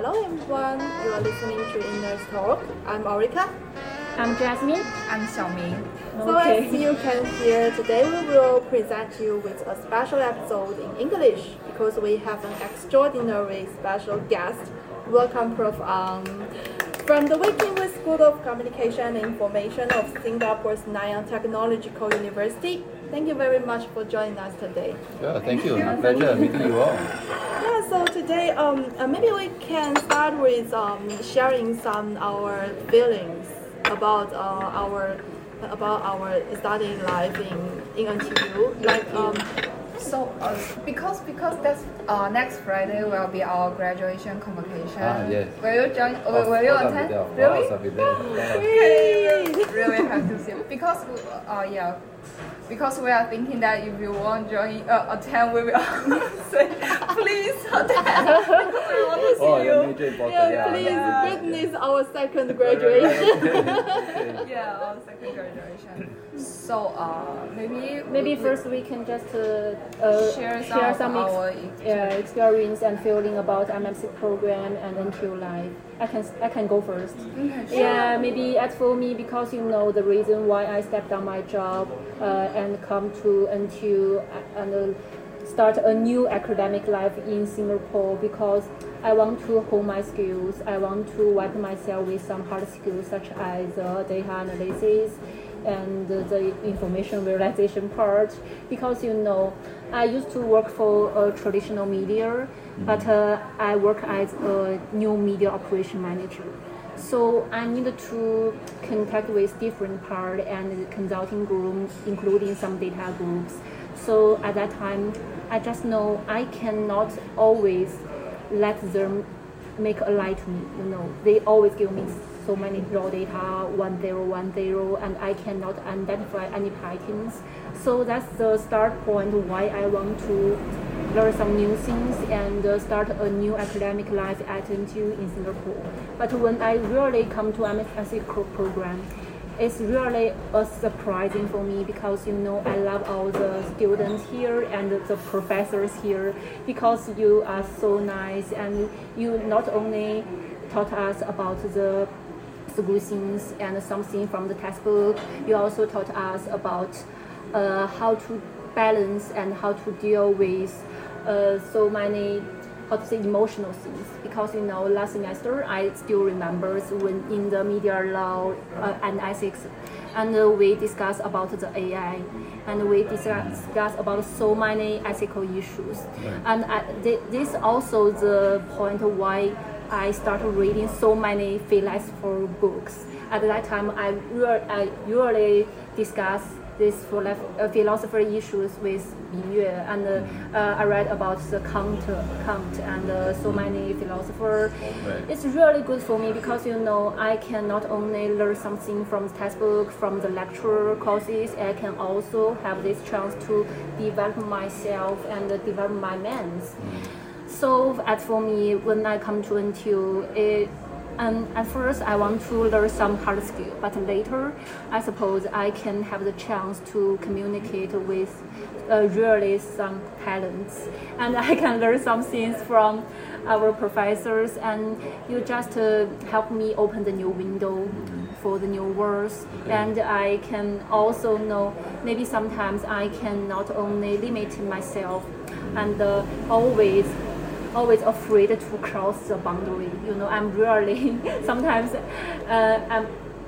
Hello everyone, you are listening to Inner's Talk. I'm Aurika. I'm Jasmine. I'm Xiaoming. So Okay. as you can hear, today we will present you with a special episode in English because we have an extraordinary special guest. Welcome Prof. Ang. From the Wee Kim Wee School of Communication and Information of Singapore's Nanyang Technological University. Thank you very much for joining us today. Yeah, thank you. My pleasure meeting you all. Yeah, so today, um, uh, maybe we can start with um, sharing some our feelings about uh, our about our studying life in in NTU. Like, um, So, uh, because because that's uh, next Friday will be our graduation convocation. Ah, yes. Will you join? Will, will you course I'll be attend? there. Really? course I'll be there. Really, really have to see because uh yeah because we are thinking that if you want join uh, attend we will say please attend because we want to see Oh, you. yeah, yeah, Yeah, please yeah. witness our second graduation. Yeah, our second graduation. So uh maybe Maybe we- first we can just uh, uh, Share some share of some ex- our uh, experience and feeling about MMC program and NTU life. I can I can go first. Okay, sure. Yeah, maybe as for me, because you know the reason why I stepped down my job uh, and come to NTU and uh, start a new academic life in Singapore because I want to hone my skills. I want to wipe myself with some hard skills such as uh, data analysis and the information visualization part because you know I used to work for a traditional media, but uh, I work as a new media operation manager. So I need to contact with different part and consulting groups, including some data groups. So at that time, I just know I cannot always let them make a lie to me. You know, they always give me so many raw data, one zero one zero, and I cannot identify any patterns. So that's the start point why I want to learn some new things and uh, start a new academic life at NTU in Singapore. But when I really come to MSc pro- program, it's really a surprising for me because you know I love all the students here and the professors here because you are so nice and you not only taught us about the solutions and something from the textbook, you also taught us about uh, how to balance and how to deal with uh, so many how to say emotional things because you know last semester I still remember when in the media law uh, and ethics and uh, we discussed about the AI and we discuss, discuss about so many ethical issues. And I, thi- this also the point why I started reading so many philosopher books. At that time I, re- I usually discuss this uh, philosopher issues with Li Yue, and uh, uh, I read about the Kant, Kant and uh, so many philosophers. It's really good for me because you know I can not only learn something from the textbook, from the lecture courses, I can also have this chance to develop myself and develop my minds. So as for me, when I come to NTU, it, um, at first I want to learn some hard skill, but later I suppose I can have the chance to communicate with uh, really some talents, and I can learn some things from our professors, and you just uh, help me open the new window for the new words, and I can also know maybe sometimes I can not only limit myself and uh, always always afraid to cross the boundary. You know, I'm really sometimes uh, I'm.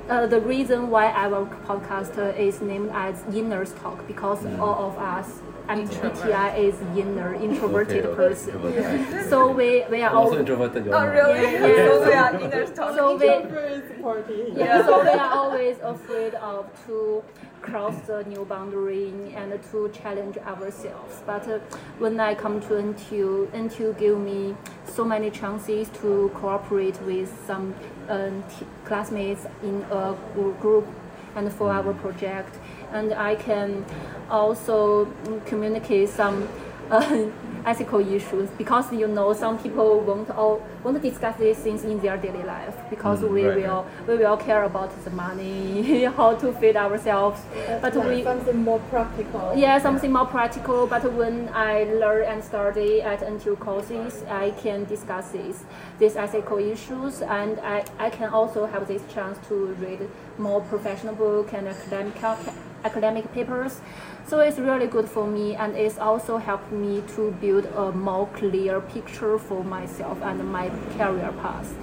Uh, the reason why our podcast uh, is named as Inner's Talk because all of us, MBTI is inner, introverted Okay, okay. person. Introverted. So we, we are I'm also all introverted. Oh really? Yeah, yeah. So we are inner so we, Very yeah, so we are always afraid of to cross the new boundary and to challenge ourselves. But uh, when I come to NTU, NTU give me so many chances to cooperate with some um, t- classmates in a group and for our project. And I can also mm, communicate some uh, ethical issues because you know some people won't all won't discuss these things in their daily life because Mm, we right, will we will care about the money, how to feed ourselves, but we something more practical. yeah, something more practical. But when I learn and study at NTU courses, I can discuss these these ethical issues, and I, I can also have this chance to read more professional book and academic academic papers. So it's really good for me, and it's also helped me to build a more clear picture for myself and my career path.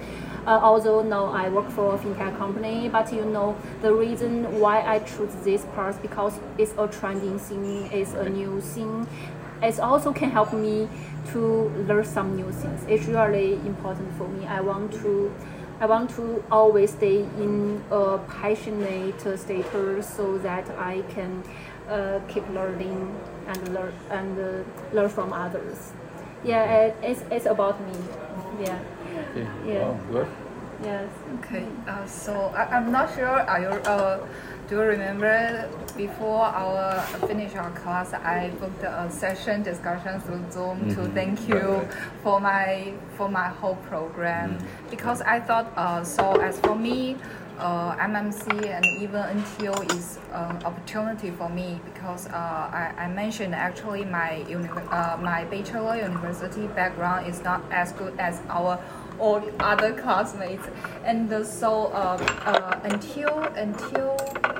Uh, although now I work for a fintech company, but you know the reason why I choose this path because it's a trending thing, it's a new thing. It also can help me to learn some new things. It's really important for me. I want to, I want to always stay in a passionate status so that I can uh, keep learning and learn and uh, learn from others. Yeah, it, it's it's about me. Yeah. Okay. Yeah. Wow, good. Yes. Okay, uh, so I, I'm not sure. Are you uh, do you remember before our finish our class, I booked a session discussion through Zoom to Mhm. thank you Right, right. for my for my whole program Mm. because I thought uh, so. As for me. Uh, MMC and even NTU is an opportunity for me because uh, I, I mentioned actually my uni- uh, my bachelor university background is not as good as our all other classmates. And so uh, uh, until until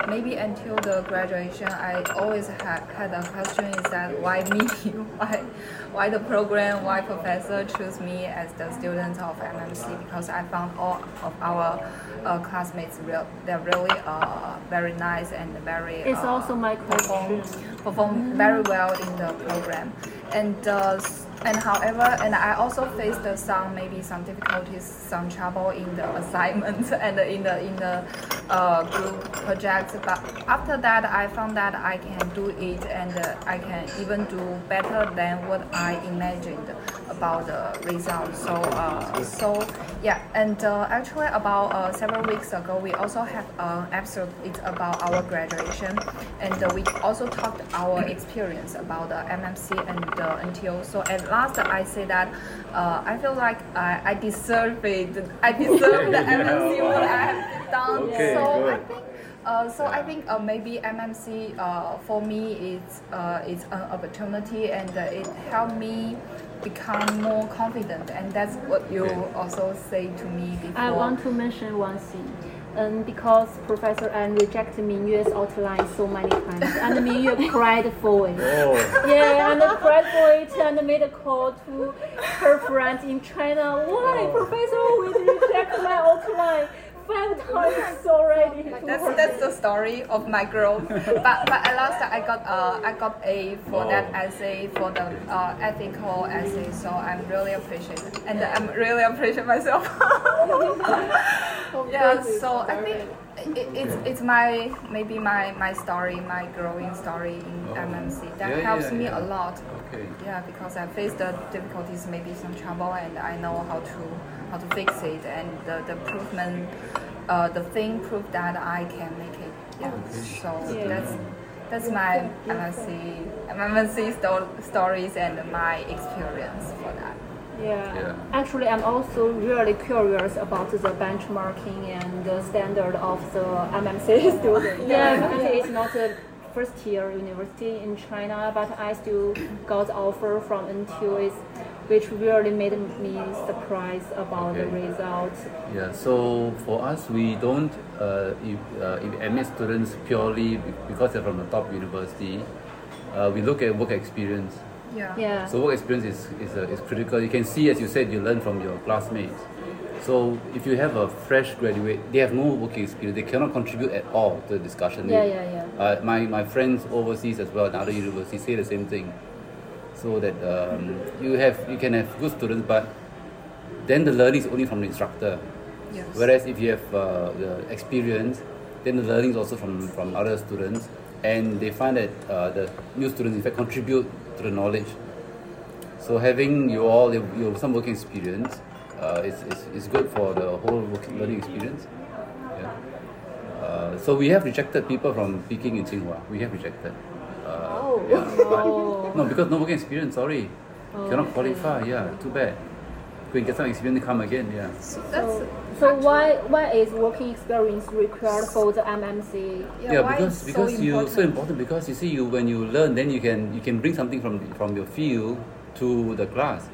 maybe until the graduation I always had had a question is that why me? Why why the program? Why professor choose me as the student of MMC because I found all of our uh, classmates real they're really uh, very nice and very It's uh, also my perform, question. perform very well in the program and uh, and however and I also faced some maybe some difficulties some trouble in the assignments and in the in the uh, group projects but after that I found that I can do it and I can even do better than what I imagined about the results so uh, so yeah and uh, actually about uh, several weeks ago we also have an episode it's about our graduation. And uh, we also talked our experience about the MMC and the NTU so at last I say that uh, I feel like I, I deserve it. I deserve the MMC what I have done. Okay, so I think uh, so I think uh, maybe MMC uh, for me is uh, is an opportunity and uh, it helped me become more confident and that's what you Okay. also say to me before. I want to mention one thing. Um, because Professor Ang rejected Mingyue's outline so many times, and Mingyue cried for it. Oh, Yeah, and cried for it and made a call to her friends in China. Why, Professor, we reject my outline five times already. That's that's the story of my growth. but but at last I got uh I got A for that essay for the uh, ethical essay. So I'm really appreciative and I'm really appreciate myself. yeah. So I think it, it's it's my maybe my my story, my growing story in Oh. MMC that Yeah, helps yeah, me yeah. a lot. okay. Yeah, because I faced the difficulties, maybe some trouble, and I know how to how to fix it, and the the improvement, uh, the thing proved that I can make it. Yeah, so Yeah. that's that's my MSc MSc sto- stories and my experience for that. Yeah. Yeah. Actually, I'm also really curious about the benchmarking and the standard of the MMC student. Yeah, because it's not a first year university in China, but I still got offer from NTU, which really made me surprised about the Okay. results. Yeah, so for us, we don't uh, if, uh, if admit students purely because they're from the top university. Uh, we look at work experience. Yeah. Yeah. So work experience is, is, uh, is critical. You can see, as you said, you learn from your classmates. So if you have a fresh graduate, they have no working experience. They cannot contribute at all to the discussion. Yeah, yeah, yeah. Uh, my, my friends overseas as well, in other universities, say the same thing. So that um, you have you can have good students, but then the learning is only from the instructor. Yes. Whereas if you have uh, the experience, then the learning is also from, from other students, and they find that uh, the new students in fact contribute to the knowledge. So having you all you have some working experience uh, is, is, is good for the whole working learning experience. Yeah. Uh, so we have rejected people from Peking in Tsinghua. We have rejected. Uh. Yeah, Oh. No, because no working experience. Sorry, Oh, cannot okay. qualify. Yeah, too bad. Go and get some experience, come again. Yeah. So that's So, so why why is working experience required for the MMC? yeah, why because because so you important. so important because you see you when you learn then you can you can bring something from from your field to the class.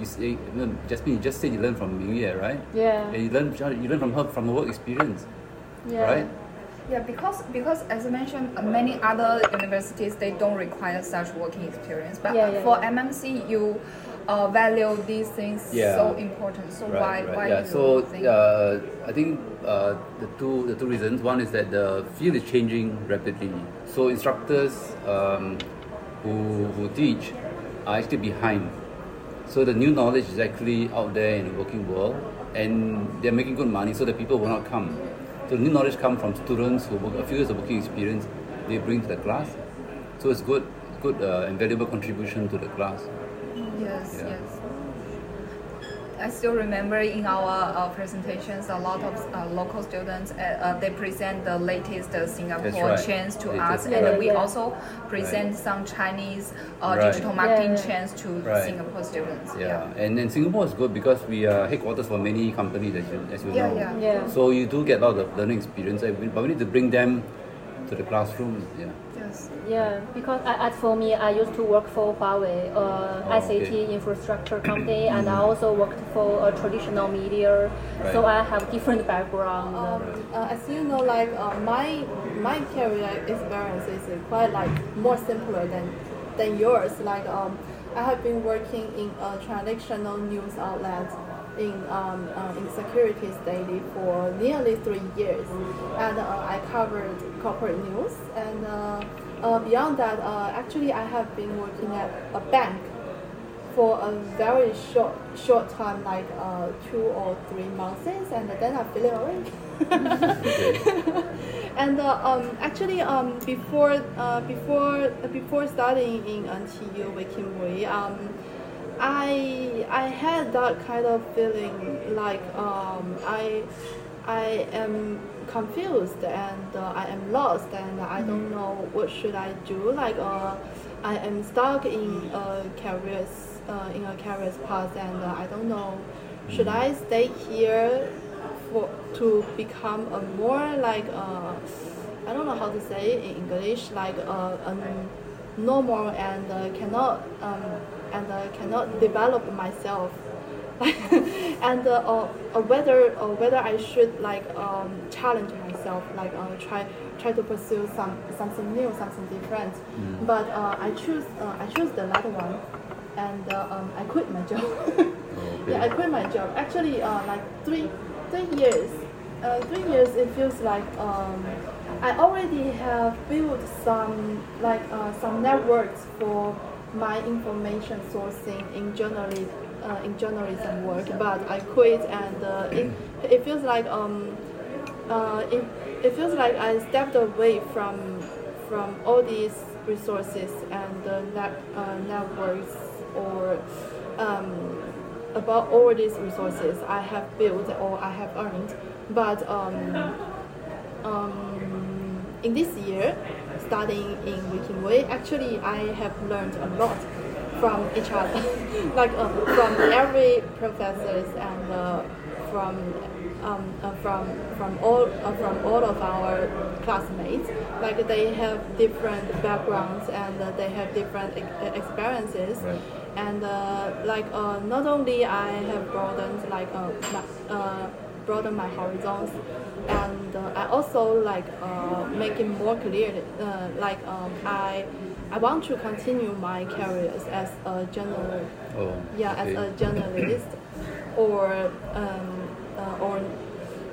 You say, you know, Jasmine, you just said you learn from Ming right? Yeah. And you learn you learn from her from her work experience, Yeah. right? Yeah, because because as I mentioned, uh, many other universities they don't require such working experience. But Yeah, yeah, for yeah. MMC, you uh, value these things Yeah. so important. So why why yeah. you So think? uh, I think uh, the two the two reasons. One is that the field is changing rapidly. So instructors um, who who teach are actually behind. So the new knowledge is actually out there in the working world, and they're making good money. So the people will not come. So the new knowledge come from students who work a few years of working experience. They bring to the class. So it's good, good uh, and valuable contribution to the class. Yes, Yeah. yes. I still remember in our uh, presentations, a lot of uh, local students uh, uh, they present the latest uh, Singapore right. trends to Latest, us, Yeah, and we yeah. also present some Chinese uh, Right. digital marketing Yeah, yeah. trends to Right. Singapore students. Yeah, and then Singapore is good because we are headquarters for many companies, as you, as you Yeah, know. yeah. Yeah. So you do get a lot of learning experience, but we need to bring them to the classroom. Yeah. Yes. Yeah, because I, as for me, I used to work for Huawei, uh, Oh, SAT okay. infrastructure company, and I also worked for a traditional media. Right. So I have different background. Um, uh, as you know, like uh, my my career experience is quite like more simpler than than yours. Like um, I have been working in a traditional news outlet in um, uh, in securities daily for nearly three years, and uh, I covered corporate news. And uh, uh, beyond that, uh, actually, I have been working at a bank for a very short short time, like uh, two or three months, and then I feel it already. And um, actually, um, before uh, before before studying in NTU Wee Kim Wee, um, I I had that kind of feeling like um, I I am confused and uh, I am lost and I don't know what should I do. Like uh, I am stuck in a career uh, in a career path and uh, I don't know should I stay here for to become a more like uh, I don't know how to say it in English like uh, a normal and uh, cannot um, and I cannot develop myself. And uh, or, or whether or whether I should like um, challenge myself like uh, try try to pursue some something new something different. But uh, I choose uh, I choose the latter one and uh, um, I quit my job. Yeah I quit my job. Actually uh, like three three years uh, three years it feels like um, I already have built some like uh, some networks for my information sourcing in journalism uh, in journalism work, but I quit and uh, it, it feels like um uh, it, it feels like I stepped away from from all these resources and uh, net, uh, networks or um, about all these resources I have built or I have earned, but um, um, in this year, studying in Wee Kim Wee, actually I have learned a lot from each other, like uh, from every professors and uh, from um, uh, from from all uh, from all of our classmates. Like they have different backgrounds and uh, they have different ex- experiences. Right. And uh, like uh, not only I have broadened like uh, my, uh, broaden my horizons, and uh, I also like uh, make it more clear. Uh, like um, I I want to continue my careers as a journal, Oh, yeah, as a journalist, or um, uh, or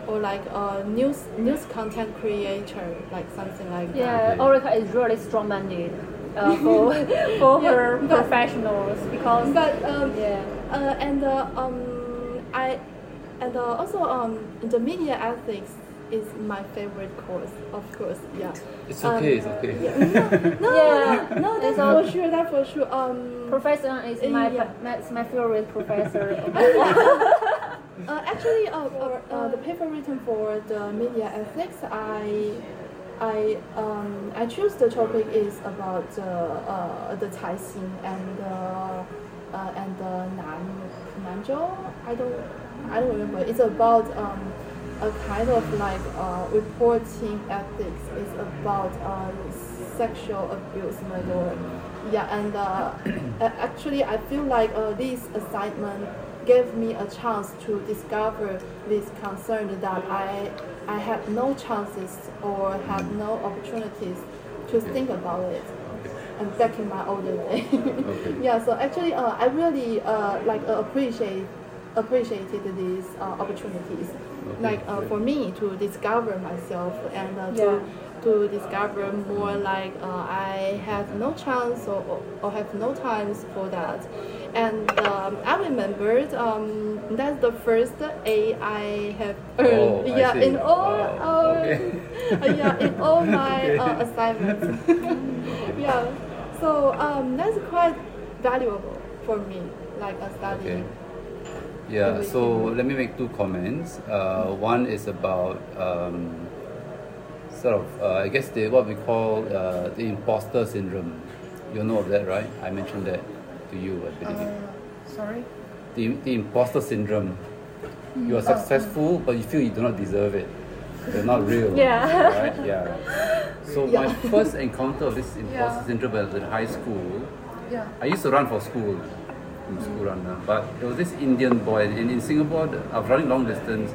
or like a news news content creator, like something like that. Yeah, Okay. Orica is really strong-minded uh, for for Yeah, her but- professionals because But um, yeah. Uh, and uh, um, I and uh, also um, the media ethics is my favorite course, of course. Yeah. It's Um, okay. it's okay. No, Yeah, no, no, that's it's for sure. That's for sure. Um, Professor is my, Yeah. my, my favorite professor. uh, actually, uh, uh, uh, the paper written for the media ethics, I I um, I choose the topic is about uh, uh, the Caixin and uh, uh, and the Nan Nanzhou. I don't I don't remember. It's about um, a kind of like uh, reporting ethics. It's about uh, sexual abuse murder. Yeah, and uh, actually I feel like uh, this assignment gave me a chance to discover this concern that I I had no chances or had no opportunities to think about it. And back in my older day. Okay. yeah, so actually uh, I really uh, like uh, appreciate appreciated these uh, opportunities. Like uh, for me to discover myself and uh, to Yeah. to discover more like uh, I had no chance or, or have no times for that. And um, I remembered um, that's the first A I have earned. Oh, yeah, see. in all Wow, our, okay. uh, yeah, in all my Okay. uh, assignments. yeah, so um, that's quite valuable for me, like a study. Okay. Yeah, so let me make two comments. Uh, one is about um, sort of, uh, I guess, the, what we call uh, the imposter syndrome. You know of that, right? I mentioned that to you, I believe. Uh, sorry. the, the imposter syndrome. You are successful, but you feel you do not deserve it. You're not real. Yeah. Right? Yeah. So Yeah. my first encounter of this imposter Yeah. syndrome was in high school. Yeah. I used to run for school. I'm a school runner. But there was this Indian boy, and in Singapore, the- I was running long distance.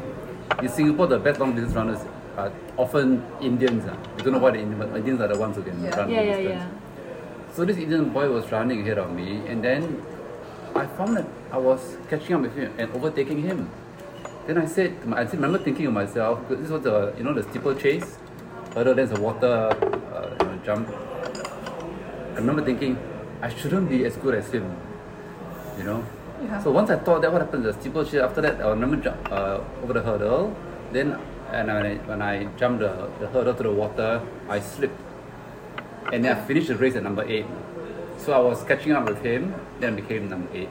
In Singapore, the best long distance runners are often Indians. ah. We don't know why the Indian, but Indians are the ones who can Yeah. run Yeah, long yeah, distance. yeah. So this Indian boy was running ahead of me, and then I found that I was catching up with him and overtaking him. Then I said, to my, I remember thinking of myself, because this was the you know the steeplechase, hurdle, there's a water uh, you know, jump. I remember thinking, I shouldn't be as good as him, you know. Yeah. So once I thought that, what happened? The steeplechase. After that, I remember jump, uh, over the hurdle. Then, and when I, when I jumped the, the hurdle to the water, I slipped and then I finished the race at number eight. So I was catching up with him, then became number eight.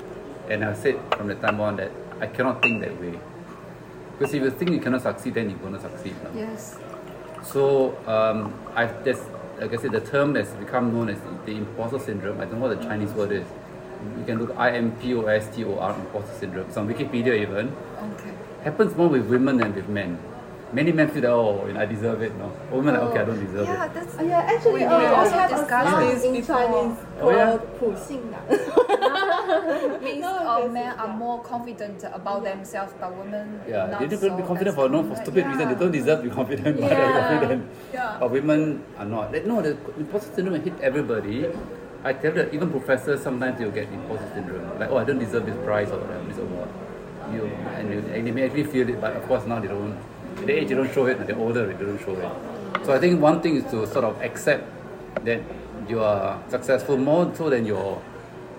And I said from the time on that I cannot think that way. Because if you think you cannot succeed, then you're going to succeed. no? Yes. So um, I there's like I said, the term has become known as the, the imposter syndrome. I don't know what the Chinese word is You can look I M P O S T O R imposter syndrome. It's on Wikipedia even. Okay. Happens more with women than with men. Many men feel that oh you know, I deserve it. No, women are like, okay I don't deserve Yeah, it. that's. Uh, yeah, actually, We- uh, we I also have a discussed song this in before. Chinese Oh, yeah? called 普信男。means No, uh, yes, men are yeah. more confident about themselves, but women Yeah, not they don't so be confident for no for as- stupid reason. They Yeah. don't deserve to be confident, but they're Yeah. confident. Yeah. But women are not. Like, no, the imposter syndrome hit everybody. I tell that even professors sometimes they'll get imposter syndrome. Like, oh, I don't deserve this prize or this award. You and, you, and they may actually feel it, but of course now they don't. At the age they don't show it, and they're older they don't show it. So I think one thing is to sort of accept that you are successful more so than your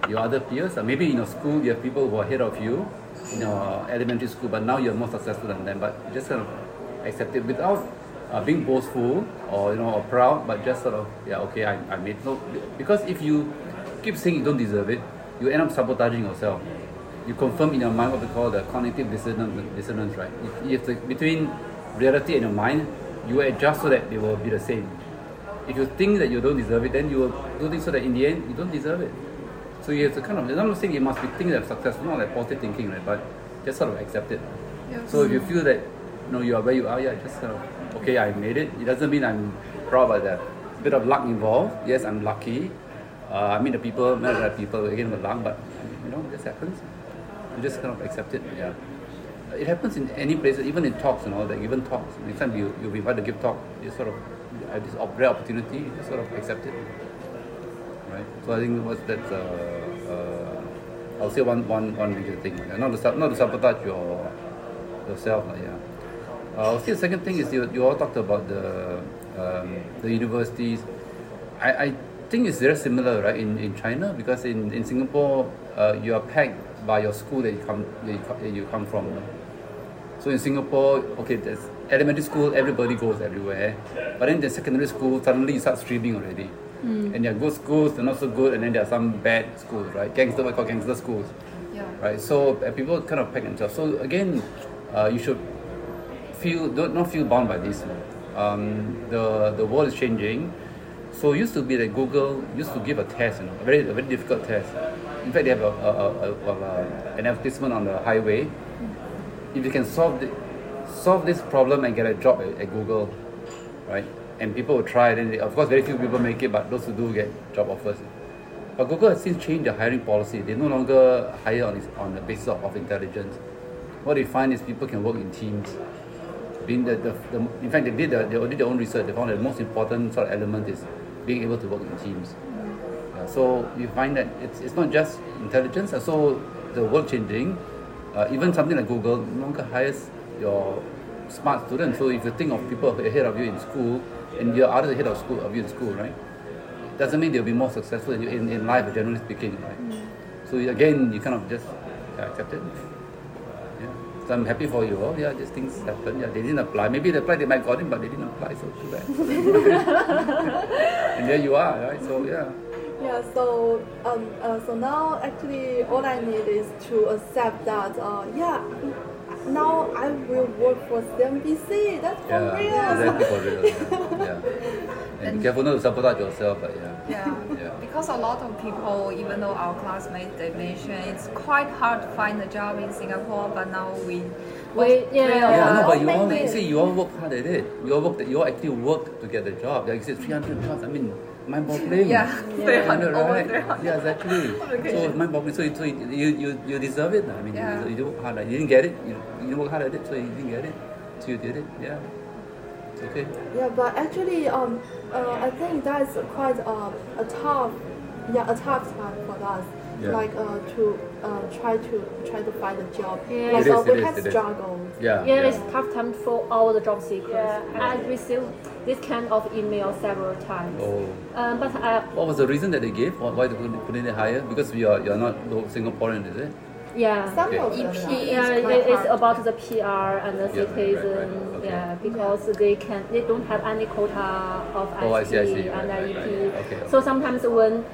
your other peers. Or maybe in your school you have people who are ahead of you in your elementary school, but now you're more successful than them. But just kind of accept it without uh, being boastful or you know or proud, but just sort of yeah okay I, I made no because if you keep saying you don't deserve it, you end up sabotaging yourself. You confirm in your mind what we call the cognitive dissonance, dissonance right? You have to, between reality and your mind, you adjust so that they will be the same. If you think that you don't deserve it, then you will do things so that in the end you don't deserve it. So you have to kind of, I'm not saying you must be thinking that successful, not like positive thinking, right? But just sort of accept it. Yes. So if you feel that you know you are where you are, yeah, just kind of okay, I made it. It doesn't mean I'm proud about that. Bit of luck involved. Yes, I'm lucky. Uh, I mean the people, met the people again the luck, but you know this happens. You just kind of accept it. Yeah. It happens in any place, even in talks and all that. Even talks. Next time you you be invited to give talk, you sort of have this op- rare opportunity, you sort of accept it. Right. So I think that's uh, uh, I'll say one one one major thing. Not to not to sabotage your yourself. Like, yeah. Uh, I'll say the second thing is you, you all talked about the um, the universities. I, I think it's very similar, right, in, in China because in, in Singapore uh, you are pegged by your school that you come that you, that you come from. So in Singapore, okay, there's elementary school, everybody goes everywhere. But then the secondary school, suddenly you start streaming already. And there are good schools, they're not so good, and then there are some bad schools, right? Gangster, what we call gangster schools, Yeah. right? So people kind of peg themselves. So again, uh, you should feel, don't not feel bound by this. um, the the world is changing. So used to be that Google used to give a test, you know, a very a very difficult test. In fact, they have a, a, a, a an advertisement on the highway. If you can solve the, solve this problem and get a job at, at Google, right? And people will try. Then they, of course, very few people make it, but those who do get job offers. But Google has since changed their hiring policy. They no longer hire on, on the basis of, of intelligence. What they find is people can work in teams. Being the, the, the, in fact, they did, the, they did their own research. They found that the most important sort of element is being able to work in teams. Yeah, so you find that it's, it's not just intelligence, So the world changing. Uh, even something like Google no longer hires your smart students. So if you think of people ahead of you in school, and your others ahead of school of you in school, right? Doesn't mean they'll be more successful in, in, in life, generally speaking, right? So again, you kind of just accept it. So I'm happy for you. Oh, yeah, these things happen. Yeah, they didn't apply. Maybe they applied, they might got in, but they didn't apply, so too bad. and there you are, right? So yeah. Yeah, so um, uh, so now actually all I need is to accept that uh, yeah, now I will work for CNBC. That's for Yeah, real. exactly for real. Yeah. yeah. And be careful not to sabotage yourself, but yeah. Yeah. Yeah. Because a lot of people, even though our classmates they mention it's quite hard to find a job in Singapore, but now we We- yeah. real- Yeah, no, but you all make it. see, you all work hard at it. You all work, you all actually work to get the job. Like you said, 300 jobs. I mean, mind-boggling. Yeah, Yeah. 300, right? 300. Yeah, exactly. so it's mind-boggling. So, you, so you, you, you, you deserve it. I mean, Yeah. you, you work hard. You didn't get it. You, you didn't work hard at it, so you didn't get it. So you did it. Yeah. It's okay. Yeah, but actually, um, uh, I think that's quite uh, a tough, yeah, a tough time for us. Yeah. Like uh, to uh, try to try to find a job. Yeah. Like It uh, is, we it is, have struggled. Yeah. Yeah, it's tough time for all the job seekers. Yeah. I received this kind of email several times. Oh. Um, but I, What was the reason that they gave? Why why they couldn't couldn't hire? Because we are you're not Singaporean, is it? Yeah. Some Okay. of them. Yeah. Yeah, It's it's about the PR and the Yeah, right, right, citizen. Okay. Yeah, because they can they don't have any quota of Oh, I see, I see. and Right, right, IEP. right. Okay, So sometimes when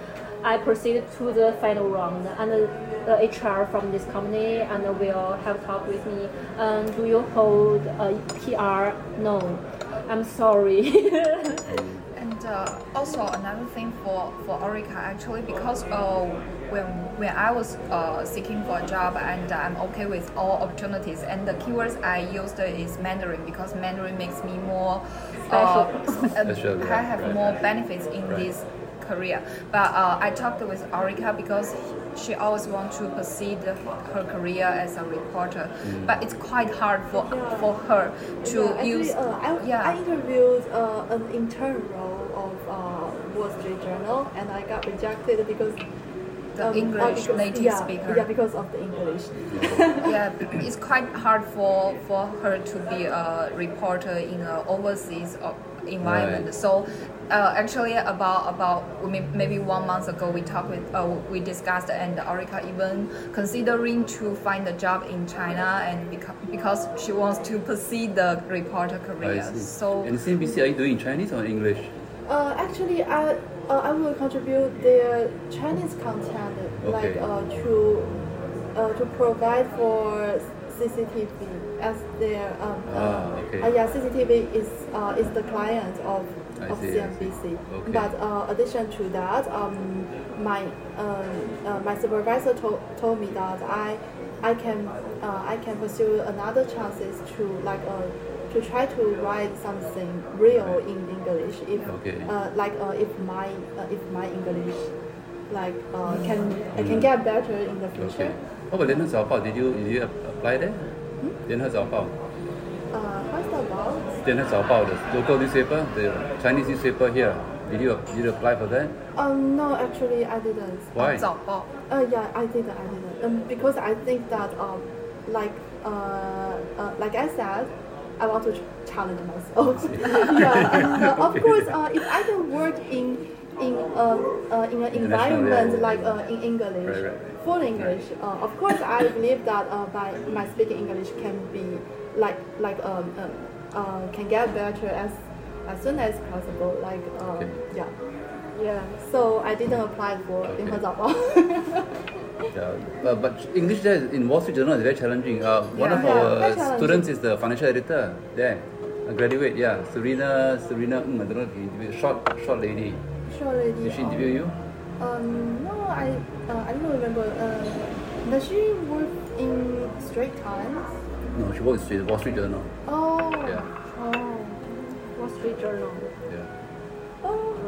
I proceed to the final round and the, the HR from this company and will have talk with me. Um, do you hold a PR? No, I'm sorry. And uh, also another thing for, for Orica actually because uh, when when I was uh, seeking for a job and I'm okay with all opportunities and the keywords I used is Mandarin because Mandarin makes me more uh, Special, I have right, more benefits in Right. this career. But uh, I talked with Orica because she always wants to proceed her career as a reporter. Mm. But it's quite hard for Yeah. for her to yeah, actually, use. uh, I, yeah. I interviewed uh, an intern role of uh, Wall Street Journal, and I got rejected because The um, uh, English because- native yeah, speaker. Yeah, because of the English. yeah, it's quite hard for, for her to be a reporter in an overseas uh, environment. Right. So, uh, actually, about about maybe one month ago, we talked with uh, we discussed, and Orica even considering to find a job in China, and because because she wants to pursue the reporter career. see. So. And CNBC, are you doing in Chinese or English? Uh, actually, I uh, I will contribute their Chinese content, like uh, to uh, to provide for CCTV as their um, Ah, uh, okay. uh, yeah CCTV is uh, is the client of I of see, CNBC. Okay. But uh, addition to that, um, my uh, uh, my supervisor told told me that I I can uh, I can pursue another chances to like uh, to try to write something real in English. If okay. uh, like uh, if my uh, if my English like uh, mm. can I can get better in the future. Okay. Oh, but Lianhe Zaobao, did you did you apply there? Hmm? Lianhe Zaobao. Uh, how's about? Lianhe Zaobao, the local newspaper, the Chinese newspaper here. Did you did you apply for that? Um, no, actually I didn't. Why? Zaobao. Uh, yeah, I didn't. I didn't. Um, because I think that um, like uh, uh like I said, I want to challenge myself. yeah, and uh, of course, uh, if I can work in in uh, uh, in an environment yeah, like uh, in English, Right, right, right. full English, uh, of course, I believe that uh, by my speaking English can be like like um uh, uh, can get better as as soon as possible. Like uh, Okay. yeah. yeah. So I didn't apply for Okay. Yeah. Uh, but English there in Wall Street Journal is very challenging. Uh, one yeah, of yeah, our students is the financial editor there, a graduate. Yeah, Serena, Serena, mm, I don't know if you interviewed. Short, short lady. Short lady. Did she interview um, you? Um, no, I, uh, I don't remember. Uh, does she work in Straits Times? No, she works in Wall Street Journal. Oh. Yeah. Oh. Wall Street Journal. Yeah. Oh.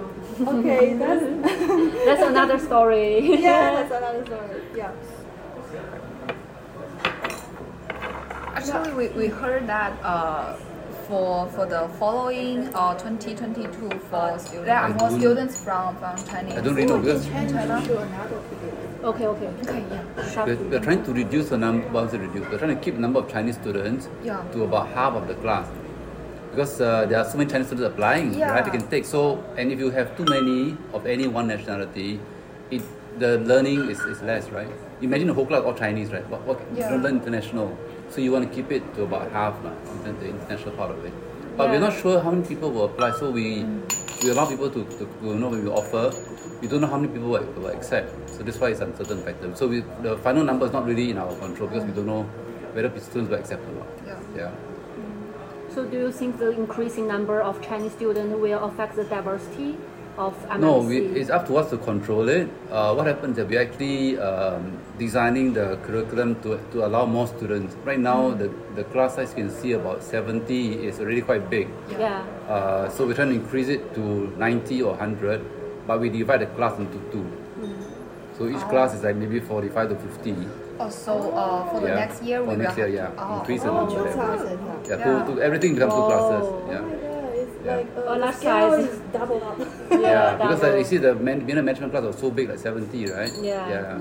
Okay, that's That's another story. yeah, that's another story. Yeah. Actually, we, we heard that uh, for for the following uh, 2022 fall, there are more students from, from Chinese. I don't really know because Chinese China? show another video. Okay, okay. Okay, yeah. Sharp we're, we're trying to reduce the number, well, not reduce, we're trying to keep the number of Chinese students Yeah. to about half of the class. Because uh, there are so many Chinese students applying, Yeah. right? They can take. So, and if you have too many of any one nationality, it the learning is, is less, right? Imagine the whole class all Chinese, right? What, what you don't learn international. So you want to keep it to about half, lah, the, the international part of it. But we're not sure how many people will apply, so we we allow people to, to, to know when we offer. We don't know how many people will, will accept, so that's why it's uncertain factor. So we, the final number is not really in our control because we don't know whether students will accept or not. Yeah. Yeah. So do you think the increasing number of Chinese students will affect the diversity of MMC? No, we, it's up to us to control it. Uh, what happens is we're actually um, designing the curriculum to, to allow more students. Right now, the, the class size you can see about 70 is already quite big. yeah. Uh, so we're trying to increase it to 90 or 100, but we divide the class into two. So each class is like maybe 45 to 50. Oh, so uh, for the Yeah. next year, For we next will year, yeah. to, oh, Increase the oh, number. Two Yeah. classes, yeah. Yeah, to, to everything becomes two classes. Oh. Yeah. Oh my god, it's Yeah. like uh, A the large scale size. is double up. Yeah, because uh, you see the man, being management class was so big, like 70, right? Yeah. Yeah.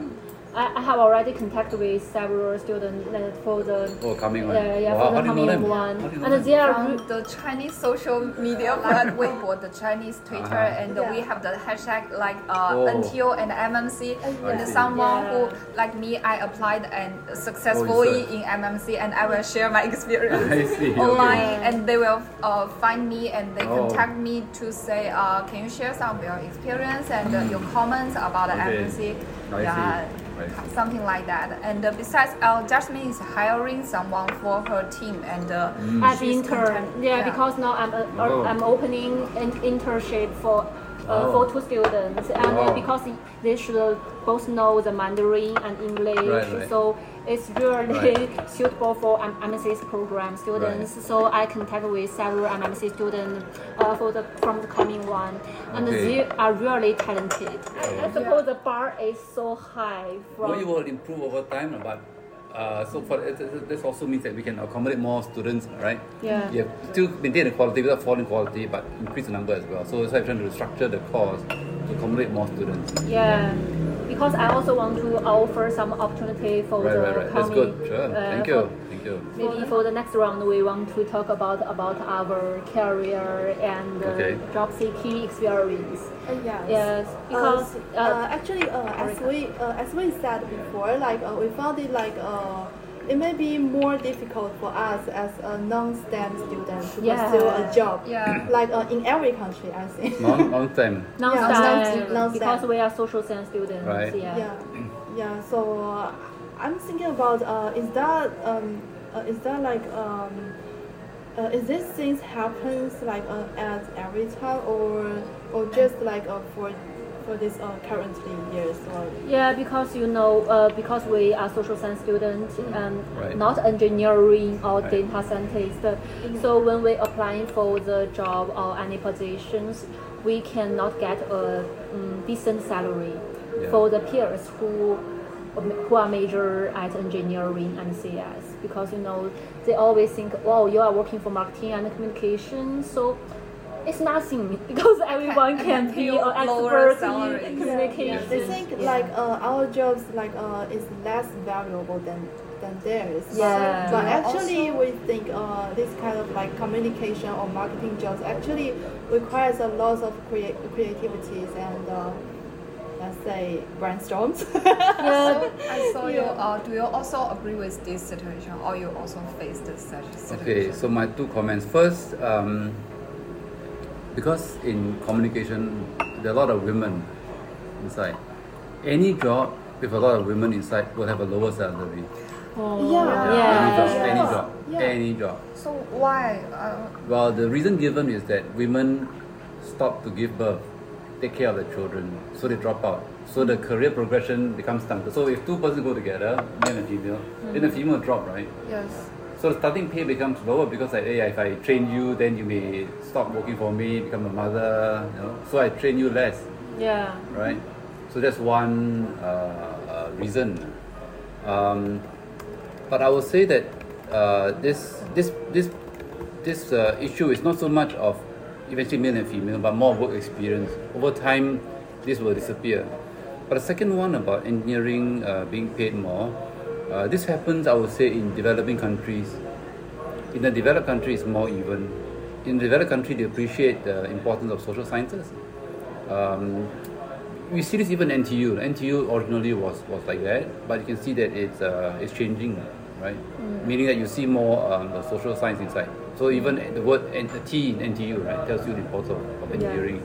I, I have already contact with several students uh, for the Oh, coming on. yeah, yeah, Wow, for the do you know coming them? one. How do you know And them? they are from the Chinese social media like Weibo, the Chinese Twitter, Uh-huh. and Yeah. we have the hashtag like uh, Oh. NTU and MMC. I And see. someone Yeah. who, like me, I applied and successfully Oh, in MMC, and I will share my experience online, okay. and they will uh, find me and they Oh. contact me to say, uh, can you share some of your experience and uh, your comments about the Okay. MMC? I yeah, see. I something like that. And uh, besides, uh, Jasmine is hiring someone for her team, and uh, Mm. as she's intern. contact- Yeah, because now I'm uh, Oh. I'm opening an internship for. Uh, Oh. for two students, and Wow. uh, because they should both know the Mandarin and English, Right, right. so it's really suitable for M- MMC's program students. Right. So I contact with several MMC students uh, for the from the coming one, and Okay. they are really talented. I, I suppose the bar is so high from Well, you will improve over time, but uh, so for this also means that we can accommodate more students, right? Yeah. You have still maintain the quality without falling quality, but increase the number as well. So that's why I'm trying to structure the course to accommodate more students. Yeah, because I also want to offer some opportunity for Right, the right, right. That's coming. good. Sure. uh, Thank you. Thank you. Maybe for the next round, we want to talk about about our career and uh, Okay. job seeking experience. Uh, yes. Yes, because uh, uh, uh, actually, uh, as we uh, as we said before, like uh, we found it like uh, it may be more difficult for us as a non-STEM student to Yeah. pursue a job. Yeah. Like uh, in every country, I think. Long, long non-STEM, non-STEM, non-STEM. because we are social science students. Right. Yeah. yeah, yeah. So uh, I'm thinking about uh, is that um, uh, is that like um, uh, is this things happens like uh, at every time or or just like uh, for for this uh, currently years or Yeah, because you know, uh, because we are social science students and Right. not engineering or Right. data scientist. So when we applying for the job or any positions, we cannot get a um, decent salary Yeah. for the peers who who are major at engineering and CS because you know they always think, wow, you are working for marketing and communication, so. It's nothing because everyone can can be an expert salary. in Yeah, communication. They think Yeah. like uh, our jobs like uh, is less valuable than than theirs. But- Yeah. But, Yeah, actually, also- we think uh, this kind of like communication or marketing jobs actually requires a lot of crea- creativities and uh, let's say brainstorms. Yeah. I saw you. Uh, do you also agree with this situation, or you also faced such situation? Okay, so my two comments. First, um, because in communication, there are a lot of women inside. Any job with a lot of women inside will have a lower salary. Oh, Yeah. Any job, yeah. any job, Yeah. any job. So why? Uh, Well, the reason given is that women stop to give birth, take care of the children, so they drop out. So the career progression becomes stunted. So if two persons go together, male and female, then the female drop, right? yes. So the starting pay becomes lower because like, hey, if I train you, then you may stop working for me, become a mother, you know. So I train you less, Yeah. right? So that's one uh, uh, reason. Um, but I will say that uh, this this this this uh, issue is not so much of eventually male and female, but more work experience. Over time, this will disappear. But the second one about engineering uh, being paid more, uh, this happens, I would say, in developing countries. In the developed country, it's more even. In the developed country, they appreciate the importance of social sciences. Um, we see this even NTU. NTU originally was, was like that, but you can see that it's uh, it's changing, right? Meaning that you see more um, the social science inside. So even the word N- the T in NTU, right, tells you the importance of, of engineering.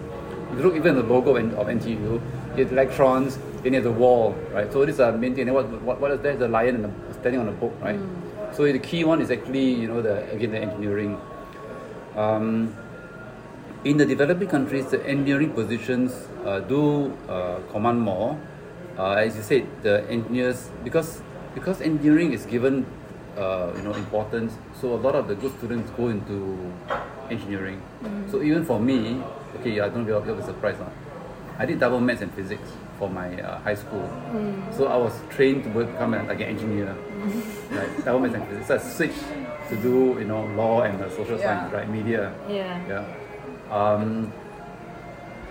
If you look even at the logo of, of NTU, you have electrons, then you have the wall, right? So these are maintained. What, what what is that? The lion and standing on a book, right? So the key one is actually you know the again the engineering. Um, in the developing countries, the engineering positions uh, do uh, command more. Uh, as you said, the engineers because because engineering is given uh, you know importance, so a lot of the good students go into engineering. So even for me, okay, I don't know if you'll be surprised now. I did double maths and physics for my uh, high school, so I was trained to become a, like an engineer, right? Double maths and physics. So I switched to do you know law and uh, social Yeah. science, right? Media. Yeah. Yeah. Um,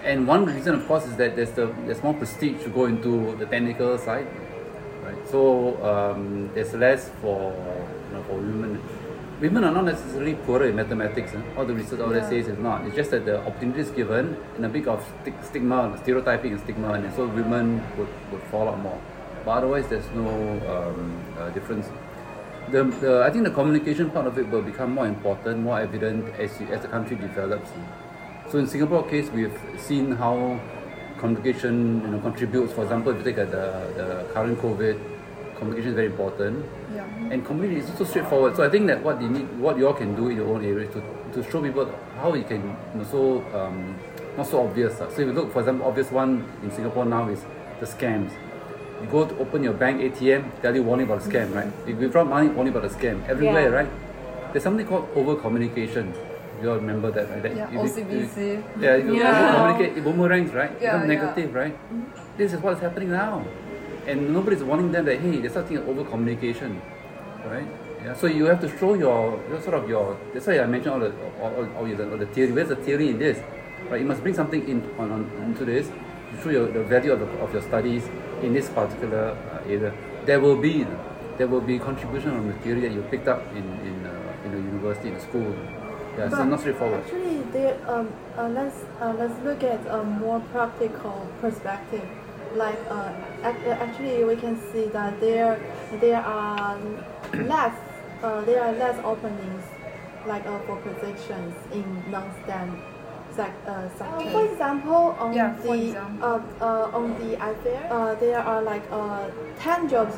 and one reason, of course, is that there's the there's more prestige to go into the technical side, right? So um, there's less for you know, for women. Women are not necessarily poorer in mathematics. eh? All the research all that says is not. It's just that the opportunity is given and a bit of sti- stigma, stereotyping and stigma, and so women would, would fall out more. But otherwise, there's no um, uh, difference the, the I think the communication part of it will become more important, more evident as you, as the country develops. So in Singapore case, we've seen how communication you know contributes. For example, if you take uh, the the current COVID, communication is very important, Yeah. and communication is also straightforward. So I think that what you need, what you all can do in your own area is to, to show people how you can you know, so um, not so obvious. uh. So if you look, for example, obvious one in Singapore now is the scams. You go to open your bank ATM, tell you warning about the scam, right? You withdraw money, warning about the scam. Everywhere, Yeah. right? There's something called over communication. You all remember that, right? That Yeah, you- you- OCBC. yeah, you Yeah. communicate, it boomerangs, right? Yeah, Become yeah. negative, right? This is what's happening now. And nobody's warning them that hey, there's something over communication. Right? Yeah. So you have to show your, your sort of your that's why I mentioned all the all, all, all, the, all the theory. Where's the theory in this? Right? You must bring something in on, on into this to show your, the value of, the, of your studies in this particular uh, area. There will be there will be contribution on the theory that you picked up in in, uh, in the university, in the school. Yeah, so But not straightforward. Actually, there, um, uh, let's uh, let's look at a more practical perspective. Like, uh, uh, actually, we can see that there there are less uh, there are less openings, like uh, for positions in non-STEM sec- uh, sectors. for example, on Yeah, the example. uh, uh, on the iFair, uh, there are like uh, ten jobs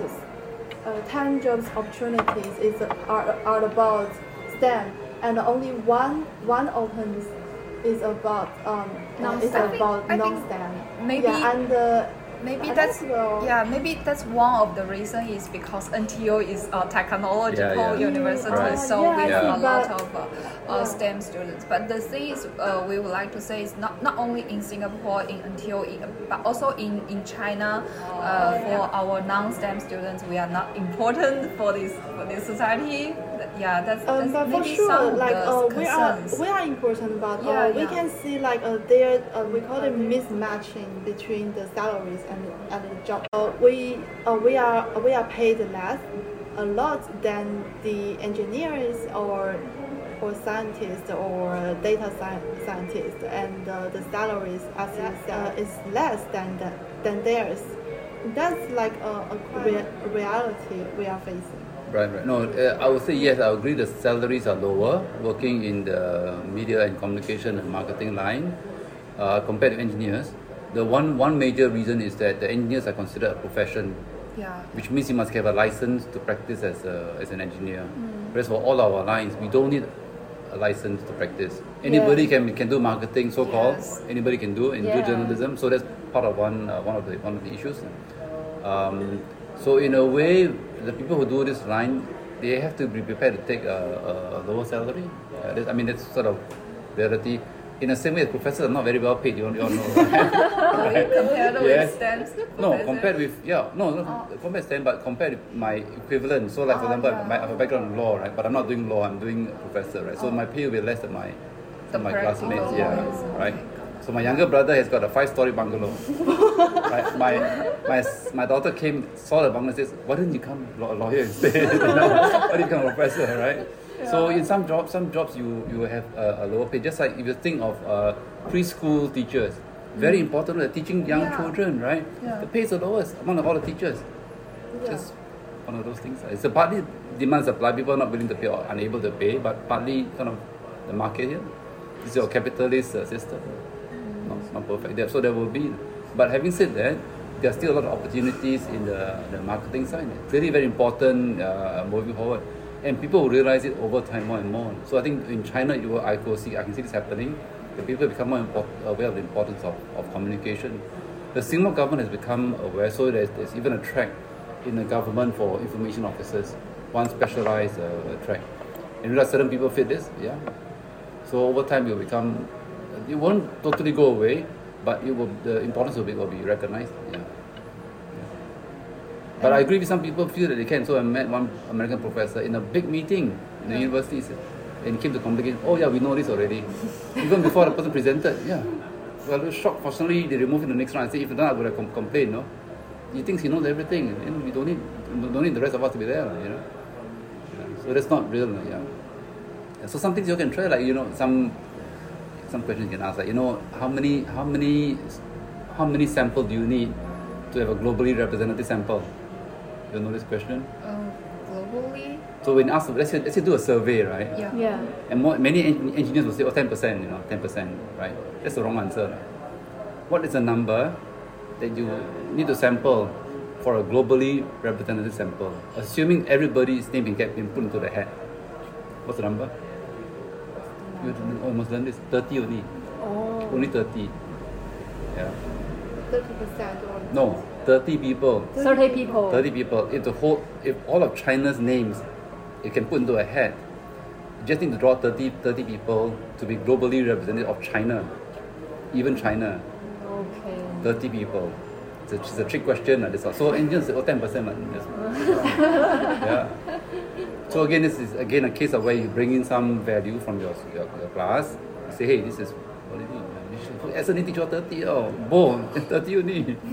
uh, 10 jobs opportunities is are, are about STEM and only one one opens is about um uh, is Non-STEM. I about think non-STEM. maybe- yeah, and uh, Maybe I that's think so. yeah. Maybe that's one of the reason is because NTU is a technological Yeah, yeah. university, Right. so Yeah, we I have a lot of uh, Yeah. uh, STEM students. But the thing is, uh, we would like to say is not not only in Singapore, in NTU, in, but also in in China. Uh, for our non-STEM students, we are not important for this for this society. Yeah, that's, that's Um, but for sure, some like uh, we are we are important, but Yeah, uh, we yeah. can see like uh, there uh, we call it mismatching between the salaries and and the job. Uh, we uh, we are we are paid less a lot than the engineers or or scientists or data sci- scientists, and uh, the salaries as said, uh, is less than the, than theirs. That's like a, a rea- reality we are facing. Right, right. No, uh, I would say yes. I agree. The salaries are lower working in the media and communication and marketing line uh, compared to engineers. The one one major reason is that the engineers are considered a profession. Yeah. which means you must have a license to practice as, a, as an engineer. Whereas for all our lines, we don't need a license to practice. Anybody Yeah. can can do marketing, so called. Yes. Anybody can do and do journalism. So that's part of one uh, one of the one of the issues. Um, so in a way, the people who do this line, they have to be prepared to take a, a lower salary. Uh, I mean, that's sort of reality. In the same way, professors are not very well paid. You all, you all know. right? Compared Yes. with STEM's No, professor. compared with yeah, no, no compared to STEM, but compared with my equivalent. So, like for Oh, example, yeah. my, I have a background in law, right? But I'm not doing law. I'm doing professor, right? So Oh. my pay will be less than my The than my classmates. Yeah, right. So my younger brother has got a five-story bungalow. right? My my my daughter came saw the bungalow and says, "Why didn't you come law- lawyer instead? you know? Why didn't you become a professor?" Right? So in some jobs, some jobs you you have a, a lower pay. Just like if you think of uh, preschool teachers, very important. They're teaching young Yeah. children, right? Yeah. The pay is the lowest among all the teachers. Yeah. Just one of those things. It's a partly demand supply. People are not willing to pay or unable to pay, but partly kind of the market here. This is your capitalist uh, system. No, it's not perfect. There- So there will be. But having said that, there are still a lot of opportunities in the, the marketing side. It's really very important uh, moving forward. And people will realize it over time more and more. So I think in China, you will, I, will see, I can see this happening. The people become more import, aware of the importance of, of communication. The Singapore government has become aware, so there's, there's even a track in the government for information officers, one specialized uh, track. And realize certain people fit this, yeah. So over time, will become, it won't totally go away, but it will, the importance of it will be recognized, yeah. But I agree with some people feel that they can. So I met one American professor in a big meeting in the university, and he came to communicate. Oh yeah, we know this already, even before the person presented. Yeah, well, I was shocked. Fortunately, they removed in the next round. I said, if not, I would have com- complained. No, he thinks he knows everything. You know, we don't need, we don't need the rest of us to be there. You know, yeah. so that's not real. Yeah. Yeah, So some things you can try, like you know, some some questions you can ask, like you know, how many how many how many sample do you need to have a globally representative sample? You know this question. Um, globally, So when asked, let's say, let's say do a survey, right? yeah. Yeah. And more, many en- engineers will say, oh, 10%, you know, 10%, right? That's the wrong answer. lah. What is the number that you need to sample for a globally representative sample? Assuming everybody's name can get been put into the hat. What's the number? You almost done this. 30 only. Oh. Only 30. Yeah. 30% or No, 30 people. 30 people. 30 people. If the whole, if all of China's names, you can put into a hat, you just need to draw 30, 30 people to be globally representative of China, even China, Okay. 30 people. It's a, it's a trick question. lah, this one. So Indians say, oh, 10%. lah, just- yeah. So again, this is again a case of where you bring in some value from your, your, your class. You say, hey, this is what is. You should- As an teacher, 30, oh, boom, 30 only.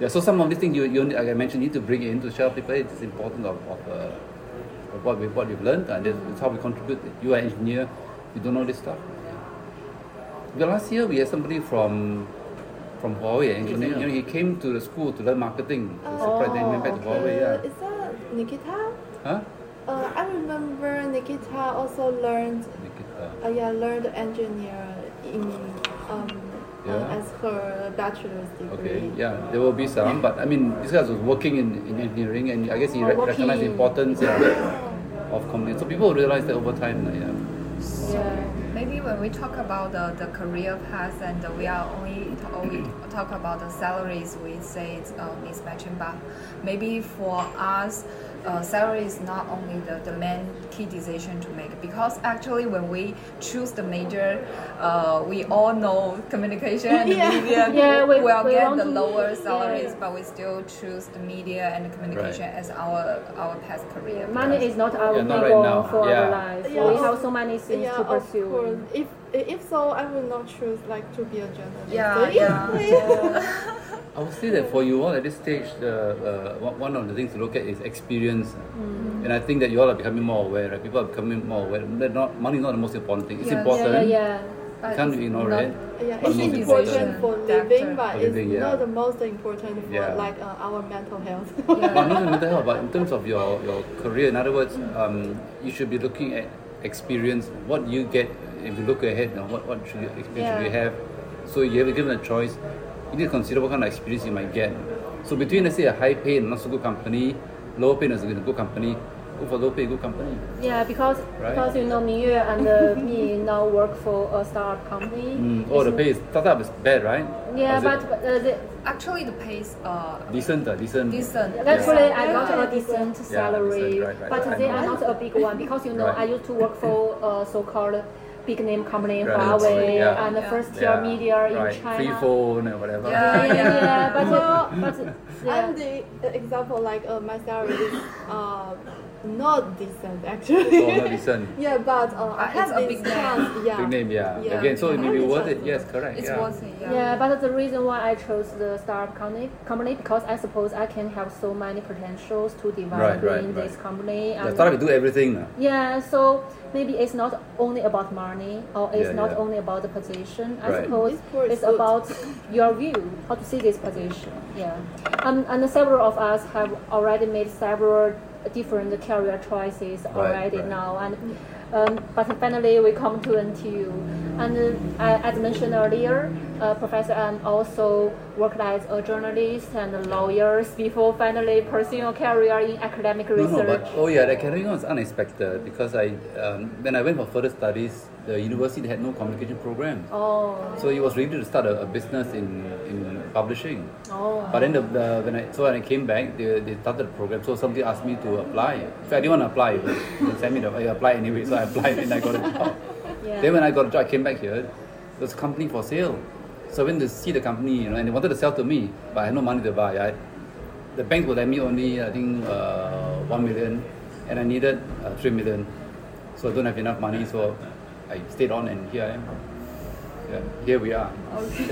Yeah, so some of these things you, you like I mentioned, need to bring in to show people it's important of, of, uh, of what we what we've learned and it's how we contribute. You are an engineer, you don't know this stuff. Well, last year we had somebody from from Huawei, engineer. You know, he came to the school to learn marketing. He's surprised then he went back to Huawei. Yeah. Is that Nikita? Huh? Uh, I remember Nikita also learned, Nikita. uh, yeah, learned engineer in um, Yeah. uh, as her bachelor's degree. Okay, yeah, there will be some, but I mean, this guy was working in, in engineering, and I guess he Oh, re- recognized the importance yeah, of communication. So people realize that over time. like, Yeah. Yeah. Maybe when we talk about the, the career path and we are only only talk about the salaries, we say it's a mismatching. But maybe for us, uh, salary is not only the, the main key decision to make because actually when we choose the major, uh, we all know communication and Yeah. media Yeah, we- will we get want the to- lower yeah. salaries, but we still choose the media and the communication Right. as our our past career. Money is not our Yeah, not main right goal for Yeah. our life. Yeah. We have so many things yeah, to of pursue. course. If if so, I will not choose like to be a journalist. Yeah, So, yeah. I would say that for you all at this stage, the, uh, one- one of the things to look at is experience. Mm. And I think that you all are becoming more aware, right? People are becoming more aware. That not, money is not the most important thing. It's Yes. important. Yeah, yeah, But You can't it's ignore not- it. Yeah, it's most important important. for Factor. living, but For it's living, yeah. not the most important for Yeah. like uh, our mental health. But not only mental health, but in terms of your, your career, in other words, um, you should be looking at experience. What you get if you look ahead, you know, what, what should you, experience should you have? So you have given a choice. You need to consider kind of experience you might get. So between let's say a high paid and not so good company, low paid and a good company, go for low paid good company. Yeah, because Right. because you know Mingyue and uh, me now work for a startup company. Mm. Oh, the pay is startup is bad, right? Yeah, but but, uh, the, Actually, the pay is uh, decent, uh, decent. decent. Actually, Yeah. I got a decent Yeah, salary, decent, right, right, but right. they are not a big one because you know Right. I used to work for a so-called big name company, Right, Huawei, yeah. and the Yeah. first tier media in. China. Free phone or whatever. Yeah. Yeah, yeah, yeah, but Well, but yeah. I'm the example like uh, my salary is uh, not decent actually. oh, not decent. yeah, but uh, I have it's a this big name. Yeah. Big name, yeah. Yeah. Again, so it may be worth it. Yes, correct. It's yeah. worth it. Yeah. Yeah, but the reason why I chose the startup company, company because I suppose I can have so many potentials to develop Right, right, in this right. company. Yeah, and- startup will do everything. Yeah, so maybe it's not only about money or it's Yeah, not yeah. only about the position. I Right. suppose This it's good. about your view, how to see this position. Yeah. Um, and several of us have already made several different career choices already right. now. And um, but finally we come to NTU. And uh, as mentioned earlier, uh, Professor Ang also worked as a journalist and a lawyer before finally pursuing a career in academic research. no, no, but oh yeah, the career was unexpected because I um, when I went for further studies, the university had no communication program. oh. So it was ready to start a, a business in, in publishing. Oh. But then the, the when I so when I came back, they, they started the program. So somebody asked me to apply. Fact, I didn't want to apply. But they sent me the I applied anyway. So I applied and I got a job. Yeah. Then when I got a job, I came back here. There was a company for sale. So I went to see the company, you know, and they wanted to sell to me, but I had no money to buy. I, the bank would lend me only, I think, uh, one million, and I needed uh, three million. So I don't have enough money, so I stayed on, and here I am. Yeah, here we are.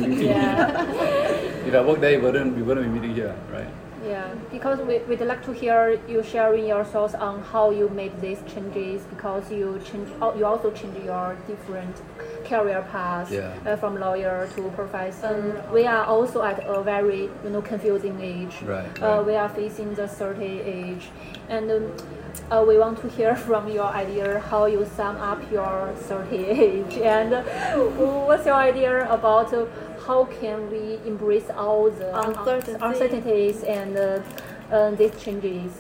yeah. If I worked there, we wouldn't, we wouldn't be meeting here, right? Yeah, because we, we'd like to hear you sharing your thoughts on how you made these changes because you change you also change your different career paths Yeah. uh, from lawyer to professor. We are also at a very you know confusing age. Right, Uh, we are facing the 30 age, and um, uh, we want to hear from your idea how you sum up your 30 age and uh, what's your idea about uh, how can we embrace all the Uncertainty. uncertainties and uh, uh, these changes.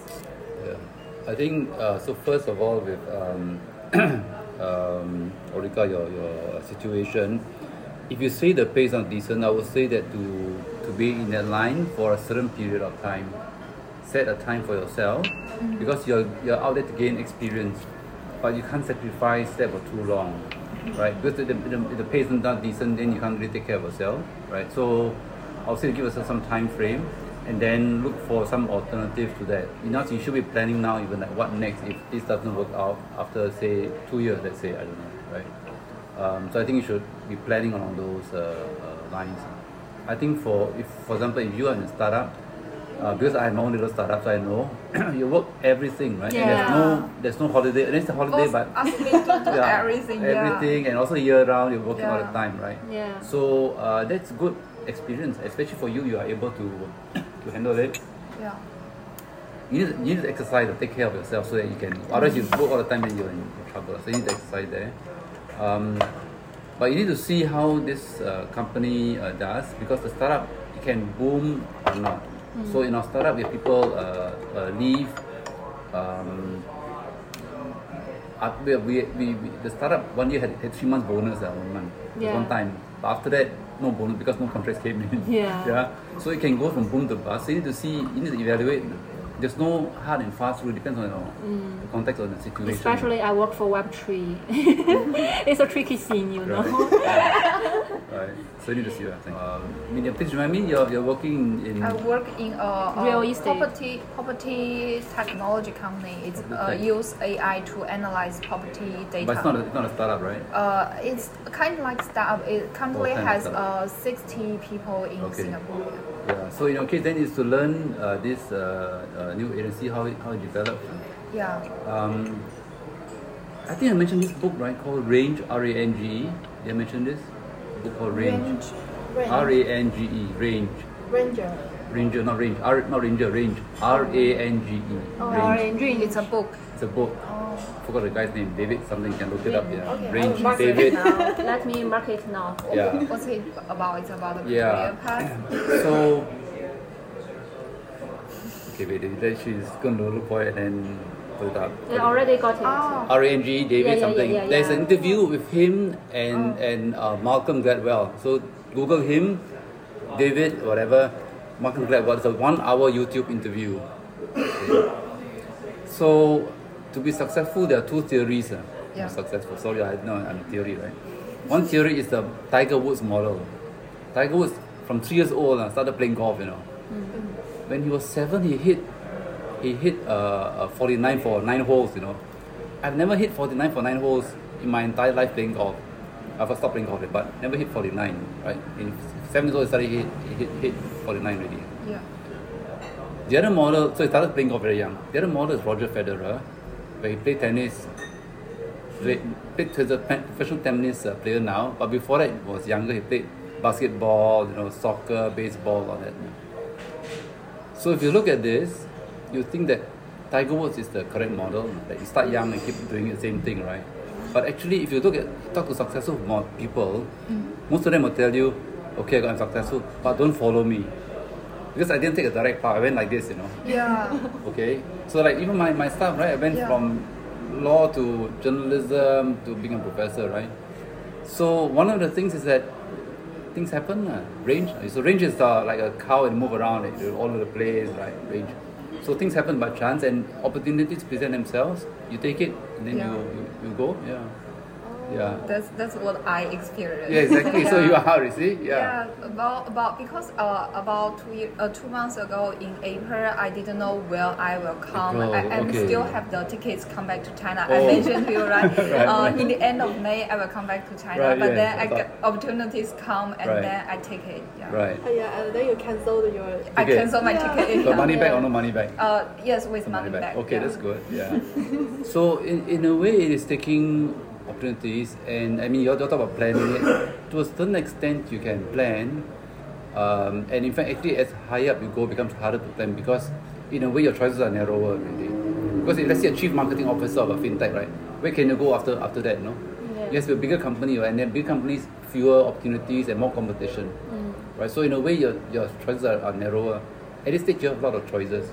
Yeah. I think uh, so. First of all, with um, um, Orika, your your situation, if you say the pay is not decent, I would say that to to be in that line for a certain period of time, set a time for yourself, because you're you're out there to gain experience, but you can't sacrifice that for too long, right? Because the, the, the not decent, then you can't really take care of yourself, right? So I would say give yourself some time frame and then look for some alternative to that. You know, you should be planning now even like what next if this doesn't work out after say two years, let's say, I don't know, right? Um, so I think you should be planning along those uh, uh, lines. I think for if for example if you are in a startup, uh, because I have my own little startup, so I know you work everything, right? And there's no there's no holiday. There's a holiday, Both but yeah, everything. Yeah. everything, and also year round you're working all the time, right? Yeah. So uh, that's good experience, especially for you. You are able to to handle it. Yeah. You need, you need to exercise to take care of yourself so that you can. Otherwise, you work all the time and you're in trouble. So you need to exercise there. Um, but you need to see how this uh, company uh, does because the startup can boom or not. So in our startup, if people uh, uh, leave, um, we, we, we, we, the startup one year had, had three months bonus uh, one month, Yeah. one time. But after that, no bonus because no contracts came in. Yeah. yeah. So it can go from boom to bust. So you need to see, you need to evaluate. There's no hard and fast rule. It depends on you know, the context of the situation. Mm. Especially I work for Web3. it's a tricky scene, you know. Right. right. So you need to see that thing. Um, Minya, please remind me, you're, you're working in. I work in a, a Real estate. property property technology company. It's uh, use AI to analyze property data. but it's not, a, it's not a startup, right? uh, it's kind of like startup. It currently Oh, has uh, 60 people in Okay. Singapore. Yeah. So in your case, then is to learn uh, this uh, uh, new agency how it, how it developed. Yeah. Um, I think I mentioned this book, right, called Range, R A N G E. Did I mention this? book called Range. Range. R A N G E. Range. Ranger. Ranger, not range. R, not ranger, range. R A N G E. Oh, Range. Orange. It's a book. It's a book. Oh. Forgot the guy's name. David something. You can look it up. Yeah. Okay, Range. mark David. Let me mark it now. Yeah. What's it about? It's about the Yeah. career path. So Okay, wait, then she's going to look for it and then put it up. They already got it. Oh. R-A-N-G, David Yeah, yeah, something. yeah, There's an interview with him and Oh. and uh, Malcolm Gladwell. So Google him, David, whatever. Malcolm Gladwell. It's a one-hour YouTube interview. Okay. So to be successful, there are two theories. Uh, Yeah. successful. Sorry, I know I'm theory, right? One theory is the Tiger Woods model. Tiger Woods, from three years old, uh, started playing golf. You know, when he was seven, he hit he hit uh, uh, 49 for nine holes. You know, I've never hit 49 for nine holes in my entire life playing golf. I've stopped playing golf, but never hit 49. Right? In seven years old, I started hit, hit hit 49 already. Yeah. The other model, so he started playing golf very young. The other model is Roger Federer, he played tennis. Played, played he's a professional tennis uh, player now, but before that, he was younger. He played basketball, you know, soccer, baseball, all that. So if you look at this, you think that Tiger Woods is the correct model. That you start young and keep doing the same thing, right? But actually, if you look at talk to successful people, most of them will tell you, "Okay, I'm successful, but don't follow me." Because I didn't take a direct path. I went like this, you know. Yeah. Okay. So like even my, my stuff, right? I went Yeah. from law to journalism to being a professor, right? So one of the things is that things happen. Uh, range. So range is uh, like a cow and move around it, you're all over the place, right? Range. So things happen by chance and opportunities present themselves. You take it and then Yeah. you, you, you go. Yeah. Yeah. That's that's what I experienced. Yeah, exactly. So you are, you see? Yeah, Yeah. about about because uh, about two year, uh, two months ago in April, I didn't know where I will come. Oh, I, and okay. still have the tickets come back to China. oh. I mentioned to you right. Right, uh, right. In the end of May, I will come back to China. Right, but yeah, then I I get opportunities come and Right. then I take it. Yeah. Right. Oh, yeah, and then you cancelled your. I Okay. cancel my Yeah. ticket. Got money back Yeah. or no money back? Uh, yes, with Some money, back. Okay, yeah. that's good. Yeah. so in, in a way, it is taking opportunities, and I mean, you're talk about planning it. To a certain extent, you can plan, um, and in fact, actually, as higher up you go, it becomes harder to plan because, in a way, your choices are narrower. Really. Because if, let's say a chief marketing officer of a fintech, right? Where can you go after after that? No. Yeah. Yes, a bigger company, right? and then big companies fewer opportunities and more competition, right? So in a way, your your choices are, are narrower. At this stage, you have a lot of choices.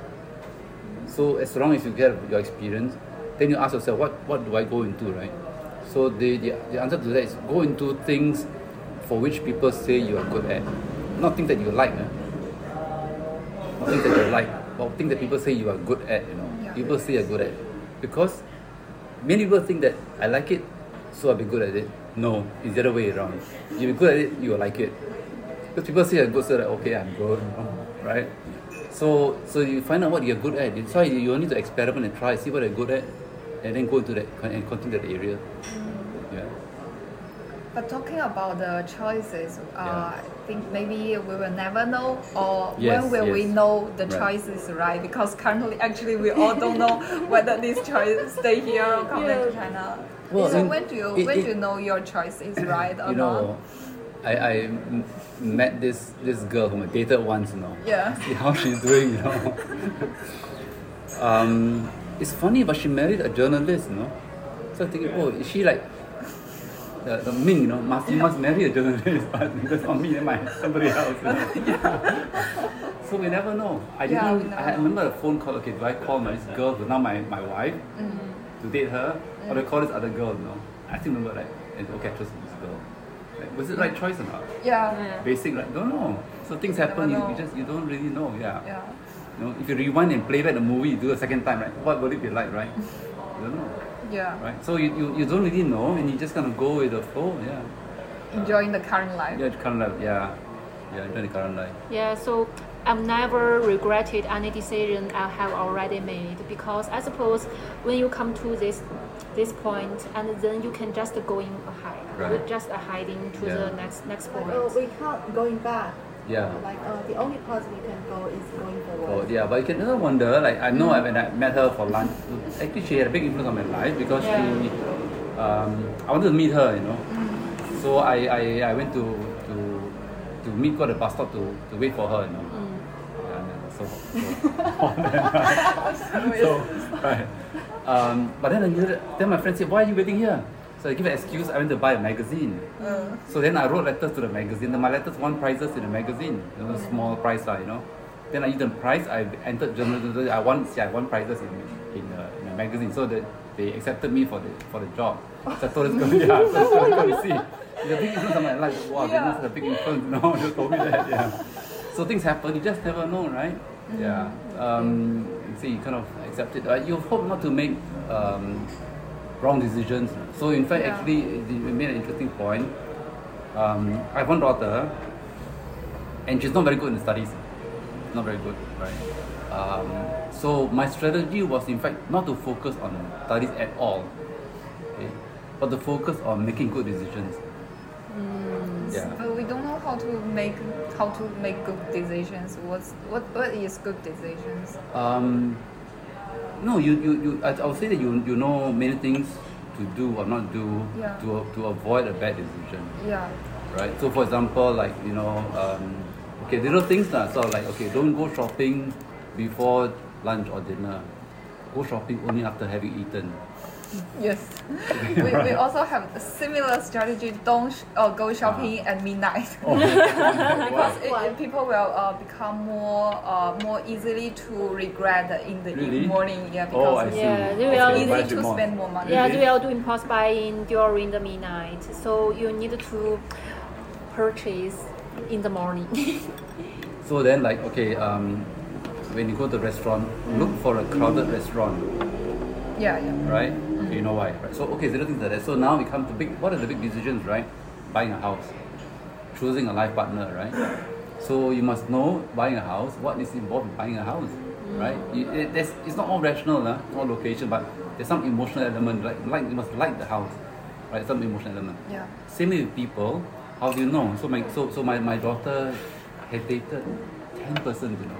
So as long as you get your experience, then you ask yourself, what, what do I go into, right? So the, the, the answer to that is go into things for which people say you are good at. Not things that you like. Eh? Not things that you like, but things that people say you are good at, you know. Yeah. People say you're good at. Because many people think that I like it, so I'll be good at it. No, it's the other way around. You're good at it, you will like it. Because people say you're good, so like, okay, I'm good, right? So, so you find out what you're good at. That's why you you need to experiment and try, see what you're good at, and then go into that and continue that area. Yeah. But talking about the choices, uh, Yeah. I think maybe we will never know, or Yes, when will we know the Right. choice is right? Because currently, actually, we all don't know whether this choice stay here or come back to China. Well, so when do you it- when it- do you know your choice is right or you not? I, I, I m- met this this girl whom I dated once, you know. Yeah. See how she's doing, you know. um, it's funny, but she married a journalist, you know. So I'm thinking, oh, is she like the, the Ming, you know, must you must marry a journalist, but because on me, then my somebody else. You know? so we never know. I Yeah, didn't. we never I know. remember a phone call. Okay, do I call my this girl but now my, my wife mm-hmm. to date her, mm. or do I call this other girl? You know, I still remember like, and, okay, I trust this girl. Like, was it right choice or not? Yeah. Yeah. Basic, like don't know. So things happen. You, you just you don't really know. Yeah. Yeah. You know, if you rewind and play back the movie, you do a second time, right? What would it be like, right? You don't know, Yeah. right? So you, you, you don't really know, and you just gonna go with the flow. Yeah. Enjoying the current life. Yeah, current life. Yeah. Yeah, enjoy the current life. Yeah, so I've never regretted any decision I have already made because I suppose when you come to this this point and then you can just going ahead, Right. You're just hiding to Yeah. the next next point. oh, we can't going back. Yeah. Like, uh, the only path we can go is going Oh, forward. yeah, but you can never wonder. Like I know when I met her for lunch, actually she had a big influence on my life because Yeah. she, um, I wanted to meet her, you know. So I, I, I went to to to meet her at the bus stop to, to wait for her, you know. Yeah, yeah, so, so, so right. Um, but then then my friend said, "Why are you waiting here?" So I give an excuse. I went to buy a magazine. So then I wrote letters to the magazine. My letters won prizes in the magazine. You know, small prize, lah, you know. Then I use the prize. I entered journalism. I won. See, I won prizes in in a, in a magazine, so that they accepted me for the for the job. So I told this girl, yeah, so this girl, see, it's a big influence on my life. Wow, Yeah. a big influence. No, you told me that. Yeah. So things happen. You just never know, right? Yeah. Um, you see, you kind of accept it. Uh, you hope not to make um, wrong decisions. So in fact, Yeah. actually, you made an interesting point. Um, I have one daughter, and she's not very good in studies. Not very good, right? Um, so my strategy was, in fact, not to focus on studies at all, okay, but to focus on making good decisions. Yeah. But we don't know how to make how to make good decisions. What's what what is good decisions? Um, no, you, you, you I, I would say that you, you know many things to do or not do Yeah. to, to avoid a bad decision. Yeah. right? So for example, like you know, um, okay, little things lah. So like okay, don't go shopping before lunch or dinner. Go shopping only after having eaten. Yes. we, we also have a similar strategy. Don't sh- uh, go shopping at midnight. Oh, because it, Why? it- people will uh, become more uh, more easily to regret in the Really? morning. Yeah, Oh, I because see. Yeah, they it's will- easy Buy to more. spend more money. Yeah, Really? they will do impulse buying during the midnight. So you need to purchase in the morning. So then, like, okay, um, when you go to a restaurant, look for a crowded restaurant, Yeah, yeah. right? You know why, right? So, okay, little things like that. So now we come to big, what are the big decisions, right? Buying a house, choosing a life partner, right? So you must know buying a house, what is involved in buying a house, right? You, it, there's, it's not all rational, uh, all location, but there's some emotional element, like, like you must like the house, right? Some emotional element. Yeah. Same with people. How do you know? So my so so my, my daughter had dated ten percent, you know.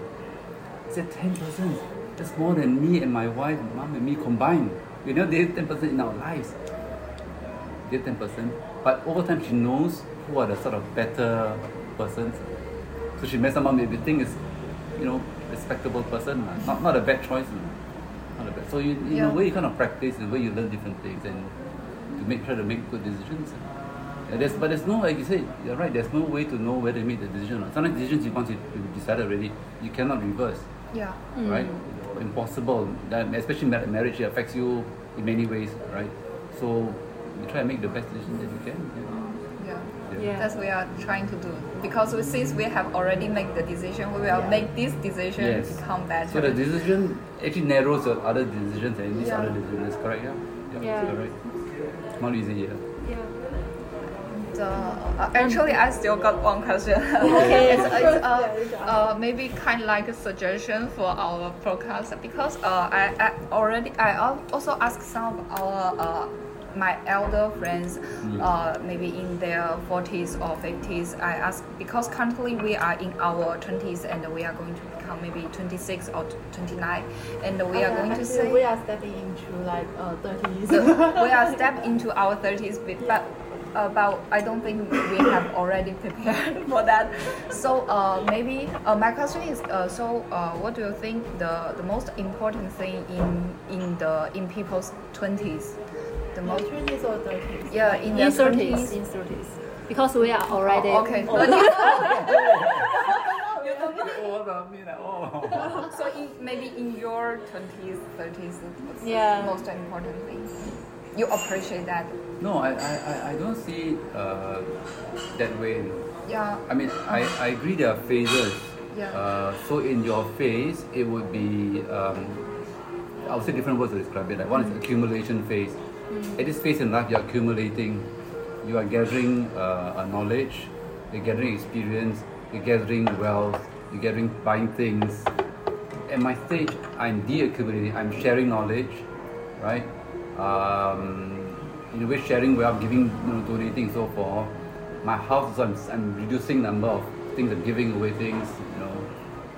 I said ten percent. That's more than me and my wife, mom and me combined. We never dated ten percent in our lives. Did ten percent. But over time she knows who are the sort of better persons. So she met someone maybe think is, you know, respectable person, not not a bad choice. Not a bad. So you in Yeah. a way you kind of practice, in a way you learn different things and to make try to make good decisions. Yeah, there's, but there's no, like you said, you're right, there's no way to know whether you made the decision or not. Sometimes decisions you once you, you decided already, you cannot reverse, Yeah. Mm. right? Impossible. That, especially mar- marriage, it affects you in many ways, right? So you try to make the best decision that you can. Yeah. Yeah. Yeah. That's what we are trying to do. Because we, since we have already made the decision, we will Yeah. make this decision Yes. become better. So the decision actually narrows your other decisions and these Yeah. other decisions, correct? Yeah? Yeah. Correct. Not easy, yeah. Yeah. And, uh, actually, I still got one question. Okay. it's, it's, uh, uh, maybe kind of like a suggestion for our podcast because uh, I, I already I also asked some of our uh, my elder friends, uh, maybe in their 40s or 50s. I asked because currently we are in our 20s and we are going to become maybe 26 or 29, and we are going to say we are stepping into like uh, 30s. we are step into our 30s but uh, but I don't think we have already prepared for that. So uh, maybe uh, my question is uh, so uh, what do you think the, the most important thing in in the in people's 20s? The most 20s or 30s? yeah in In their 30s. 30s. In 30s. Because we are already. Oh, okay. oh. so in, maybe in your 20s, 30s, what's Yeah. the most important thing? You appreciate that? No, I, I, I- don't see it uh, that way. Yeah. I mean, I, I agree there are phases. Yeah. Uh, so in your phase, it would be, um, I would say different words to describe it. Like one is accumulation phase. At this phase in life, you're accumulating, you are gathering uh, knowledge, you're gathering experience, you're gathering wealth, you're gathering buying things. At my stage, I'm de-accumulating, I'm sharing knowledge, right? Um, in a way, sharing where I'm giving, you know, donating, so forth. My house, I'm, I'm reducing number of things, I'm giving away things, you know.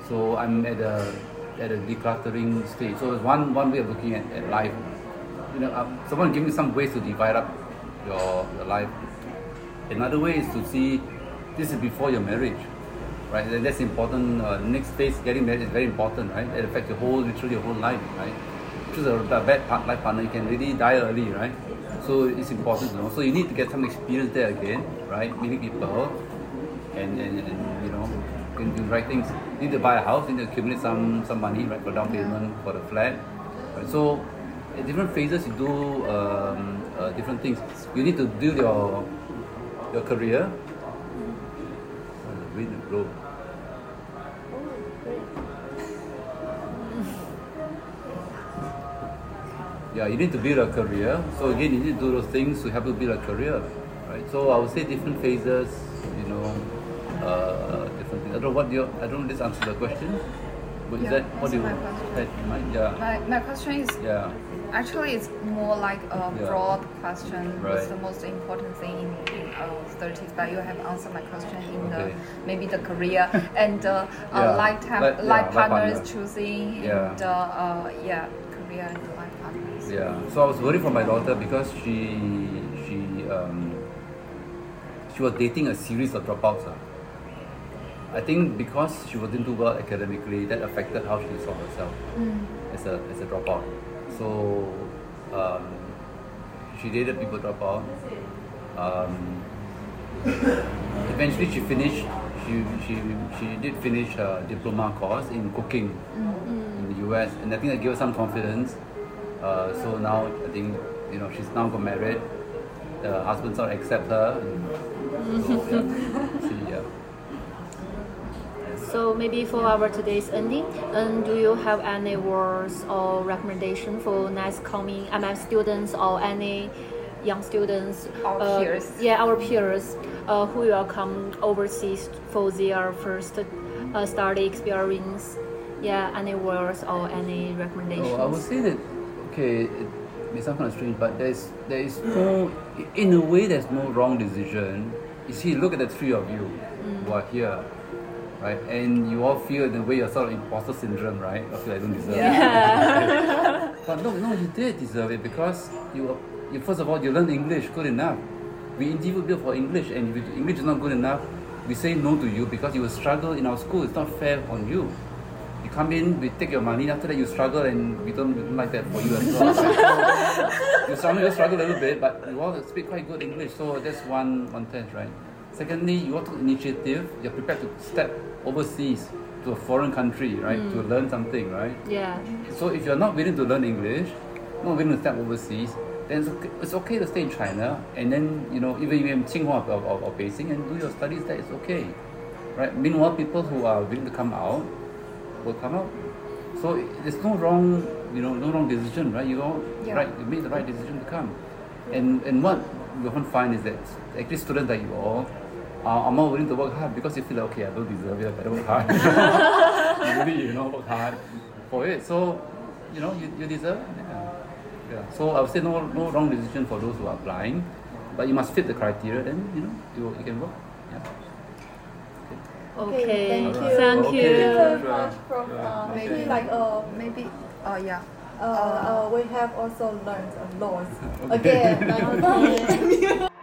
So I'm at a at a decluttering stage. So it's one one way of looking at, at life. You know, um, someone give me some ways to divide up your your life. Another way is to see this is before your marriage, right? And that's important. Uh, next phase, getting married is very important, right? It affects your whole, literally your whole life, right? Choose a, a bad part, life partner, you can really die early, right? So it's important to know. So you need to get some experience there again, right? Meeting people, and and, and you know, can do the right things. you need to buy a house, you need to accumulate some some money, right, for down payment for the flat. Right? So at different phases you do um, uh, different things. You need to build your your career. The wind blow. Yeah, you need to build a career. So again, you need to do those things to help you build a career, right? So I would say different phases, you know, uh, different things. I don't know what you. I don't know. This answer the question. But Yeah, is that what you my question. had in mind? Yeah. My, my question is Yeah. actually it's more like a Yeah. broad question. What's the most important thing in, in our thirties? But you have answered my question in the maybe the career and uh, Yeah. uh, lifetime Like- life life partners partner. choosing Yeah. and uh, uh, yeah career and life partners. Yeah. So I was worried for my daughter because she she um, she was dating a series of dropouts. ah. I think because she wasn't do well academically, that affected how she saw herself as a as a dropout. So um, she dated people drop out. Um, eventually, she finished. She, she, she did finish her diploma course in cooking in the US, and I think that gave her some confidence. Uh, so now I think you know she's now got married. The husband sort of accept her. And so, yeah. See, yeah. So maybe for our today's ending, um, do you have any words or recommendation for next coming MM students or any young students? Our uh, peers. Yeah, our peers uh, who will come overseas for their first uh, study experience. Yeah, any words or any recommendations? Oh, I would say that okay, it may sound kind of strange, but there's there is mm. no in a way there's no wrong decision. You see, look at the three of you who are here, right? And you all feel in a way you're sort of imposter syndrome, right? I feel I don't deserve it. but no, no, you did deserve it because you, you first of all you learned English good enough. We interviewed you for English, and if English is not good enough, we say no to you because you will struggle in our school. It's not fair on you. Come in, we take your money, after that you struggle and we don't, we don't like that for you as well. So, you struggle, you struggle a little bit, but you all speak quite good English, so that's one one test, right? Secondly, you all took initiative, you're prepared to step overseas to a foreign country, right? To mm. learn something, right? yeah. So if you're not willing to learn English, not willing to step overseas, then it's okay, it's okay to stay in China and then you know even in Tsinghua or, or, or Beijing and do your studies there. It's okay, right? Meanwhile, people who are willing to come out will come out. So there's no wrong, you know, no wrong decision, right? You all Yeah. right, you made the right decision to come. And and what you often find is that actually students like you all are, are more willing to work hard because you feel like okay, I don't deserve it, I better work hard. you really, you know, work hard for it. So you know, you, you deserve it. Yeah. yeah. So I would say no no wrong decision for those who are applying, but you must fit the criteria. Then you know you, you can work. Yeah. Okay. thank you. Thank Okay. Thank you you. very much from uh, Maybe- maybe like uh, Maybe uh yeah. uh, uh, we have also learned a lot Okay. again.